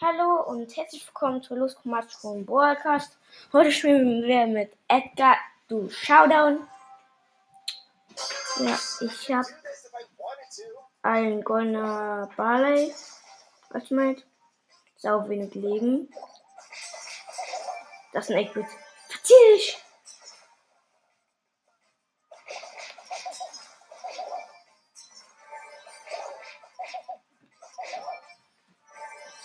Hallo und herzlich willkommen zu Lust vom Broadcast. Heute spielen wir mit Edgar du Showdown. Ja, ich habe ein goldener Barley als Mate. Sau wenig Leben. Das ist ein 8-Bit. Verzieh dich!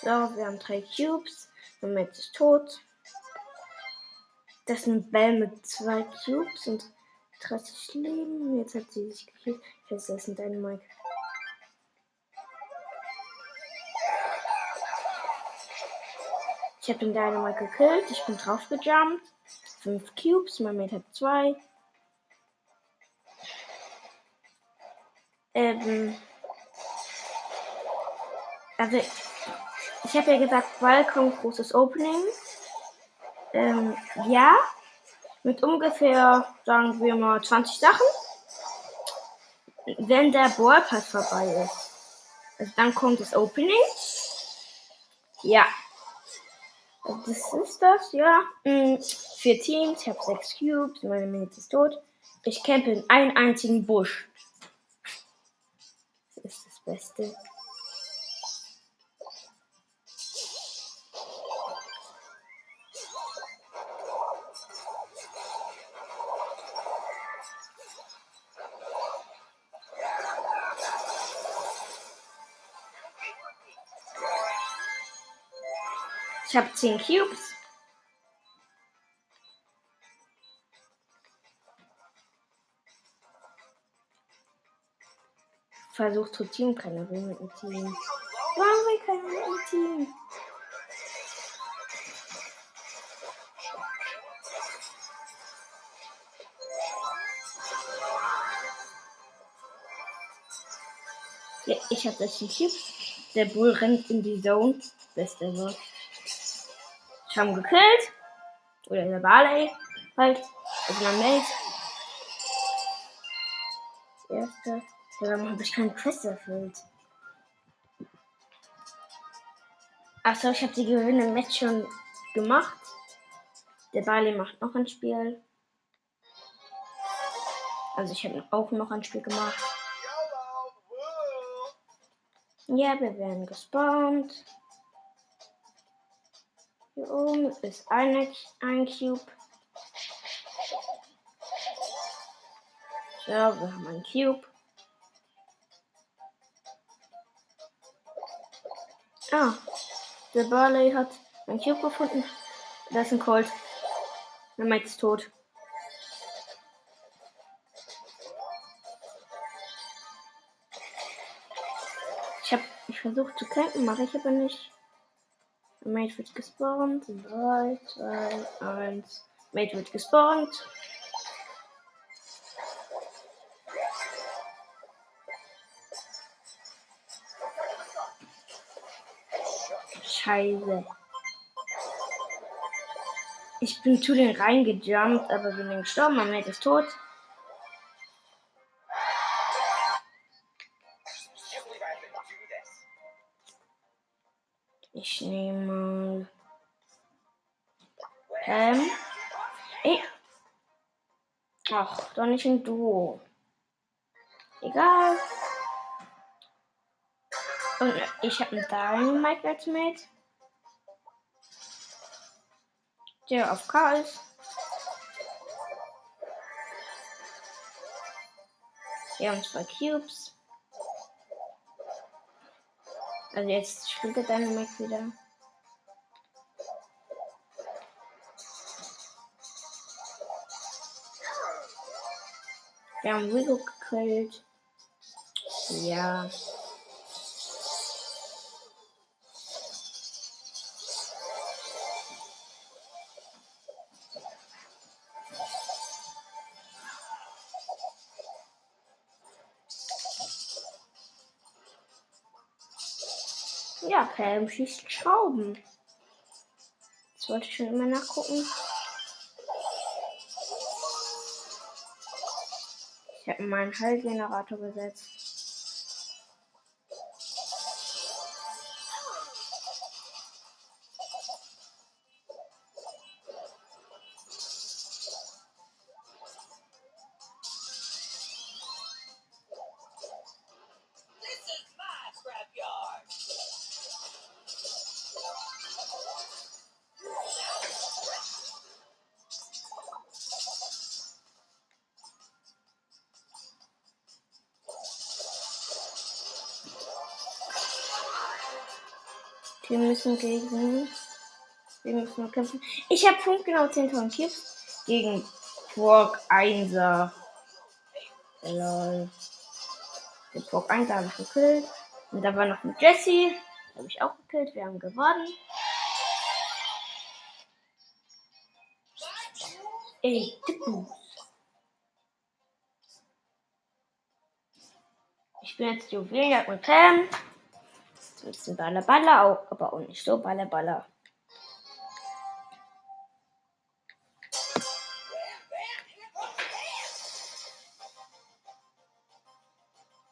So, wir haben drei Cubes. Damit ist tot. Das ist ein Bell mit zwei Cubes und 30 Leben. Jetzt hat sie sich gekillt. Ich weiß, das ist ein Dynamite. Ich habe den Dynamite gekillt. Ich bin drauf gejumpt. Fünf Cubes. Mein Mate hat zwei. Ähm. Also, ich habe ja gesagt, Balkon, großes Opening. Ähm, ja. Mit ungefähr, sagen wir mal, 20 Sachen. Wenn der Ballpass vorbei ist. Also dann kommt das Opening. Ja. Das ist das, ja. Mhm. Vier Teams, ich habe sechs Cubes, meine Minute ist tot. Ich campe in einem einzigen Busch. Das ist das Beste. Ich habe 10 Cubes. Versucht zu Team, keiner will mit dem Team. Warum will keiner mit dem Team? Ja, ich habe das Cubes. Der Bull rennt in die Zone. Beste Wort. Ich habe ihn gekillt. Oder der Barley halt. Also mein Mate. Das erste. Dann habe ich keine Quest erfüllt. Achso, ich habe die Gewinne im Match schon gemacht. Der Barley macht noch ein Spiel. Also ich habe auch noch ein Spiel gemacht. Ja, wir werden gespawnt. Hier oben ist eine, ein Cube. So, wir haben einen Cube. Ah, der Barley hat einen Cube gefunden. Da ist ein Colt. Der Mike ist tot. Ich habe ich versucht zu campen, mache ich aber nicht. Mate wird gespawnt. 3, 2, 1. Mate wird gespawnt. Scheiße. Ich bin zu den reingejumpt, aber bin gestorben. Mein Mate ist tot. Ähm. Ey. Ach, doch nicht ein Duo. Egal. Und ich habe einen Dynamite als Mate. Der auf K ist. Wir haben zwei Cubes. Also jetzt spielt der Dynamite wieder. Wir haben Rico gekillt. Ja. Ja, Pam schießt Schrauben. Das wollte ich schon immer nachgucken. Ich habe meinen Heilgenerator gesetzt. Wir müssen gegen. Wir müssen kämpfen. Ich habe punktgenau 10.000 Cubes gegen Quark 1er. Lol. Den Quark 1 habe ich gekillt. Und da war noch ein Jesse. Habe ich auch gekillt. Wir haben gewonnen. Ey, Tippu. Ich bin jetzt Juwelenjagd mit Pam. Ein bisschen Baller Baller auch, aber auch nicht so Baller Baller.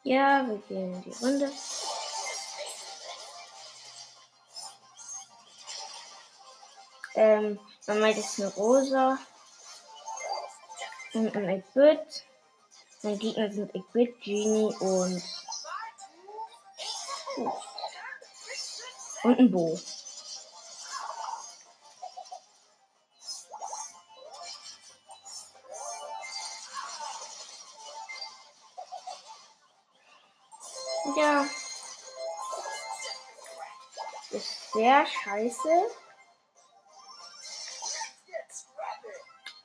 Ja, wir gehen in die Runde. Ähm, man meint jetzt eine Rosa und ein Eggbit. Mein Gegner sind Eggbit, Genie und. Und ein Bo. Ja. Das ist sehr scheiße.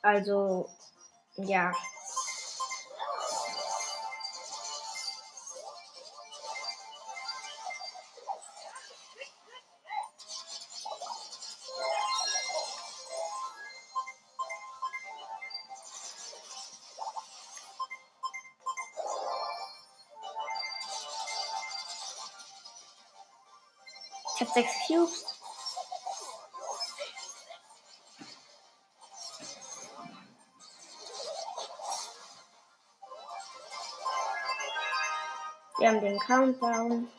Also, ja. Ich habe sechs Cubes. Wir haben den Countdown.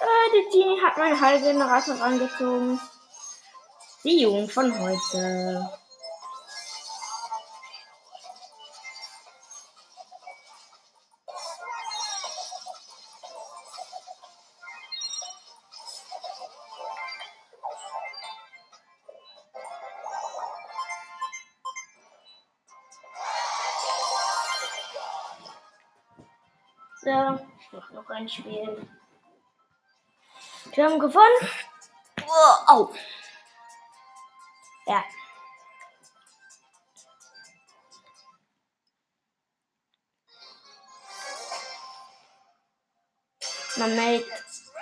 Äh, die Genie hat meinen Heilgenerator angezogen. Die Jugend von heute. So, ich mach noch ein Spiel. Wir haben gewonnen. Oh, au. Ja. Man meldet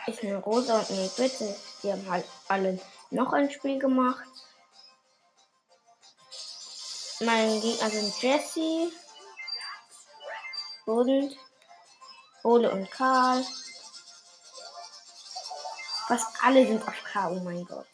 ist eine Rosa und eine Bitte. Die haben halt alle noch ein Spiel gemacht. Mein Gegner sind Jesse und Ole und Karl. Fast alle sind auf K, oh mein Gott.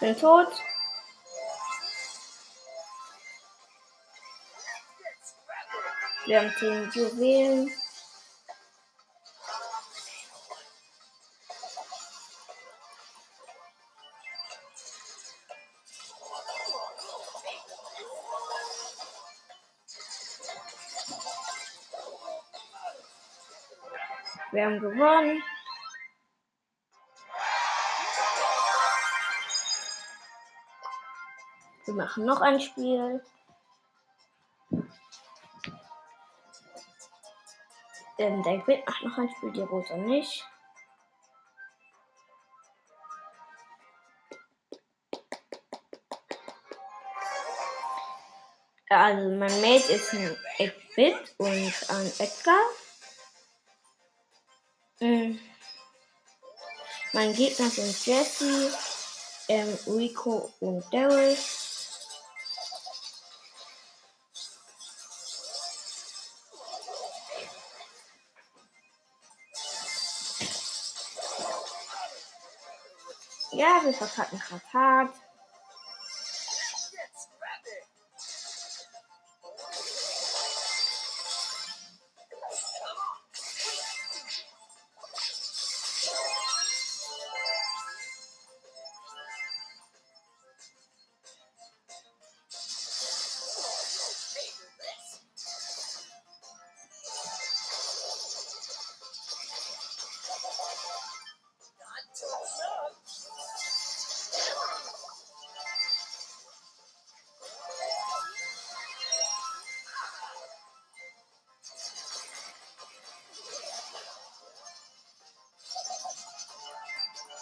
Bin tot. Wir haben 10 Juwelen. Wir haben gewonnen. Wir machen noch ein Spiel. Ähm, der Quid macht noch ein Spiel, die Rosa nicht. Also mein Mate ist ein Eggbit und ein Edgar. Mhm. Mein Gegner sind Jesse, ähm, Rico und Daryl. Ja, wir verkacken gerade hart.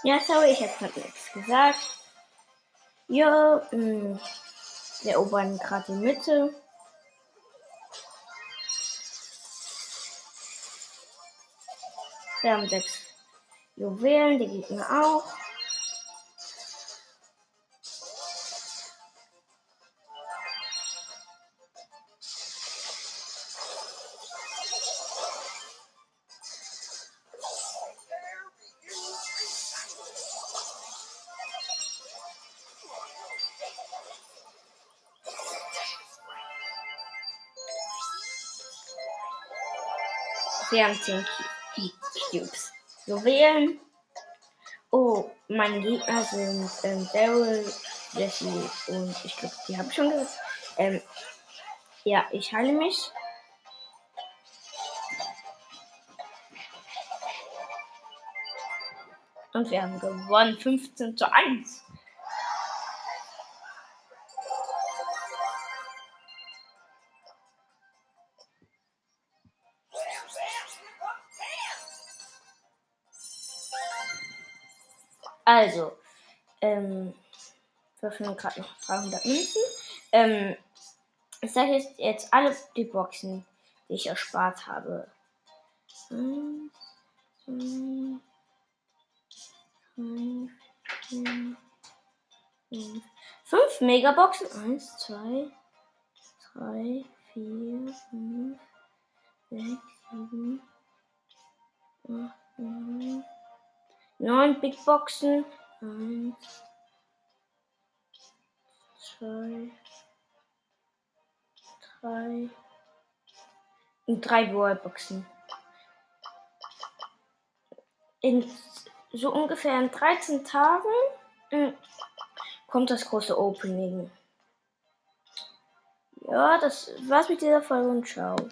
Ja, sorry, ich habe gerade nichts gesagt. Ja, mh, wir erobern gerade die Mitte. Wir haben sechs Juwelen, die Gegner auch. Wir haben 10 Cubes. Juwelen. Oh, meine Gegner sind ähm, Daryl, Jesse und ich glaube, die habe ich schon gesagt. Ähm, ja, ich heile mich. Und wir haben gewonnen 15 zu 1. Also, ähm, wir öffnen gerade noch 300 Münzen. Ähm, ich sage jetzt, jetzt alle die Boxen, die ich erspart habe. Eins, zwei, drei, vier, fünf. Fünf Megaboxen. Eins, zwei, drei, vier, fünf, sechs, sieben, acht, neun. Neun Big Boxen. Eins, zwei, drei. Und drei Wallboxen. In so ungefähr in 13 Tagen äh, kommt das große Opening. Ja, das war's mit dieser Folge und ciao.